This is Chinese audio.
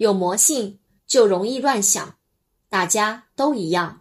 有魔性就容易乱想。大家都一样。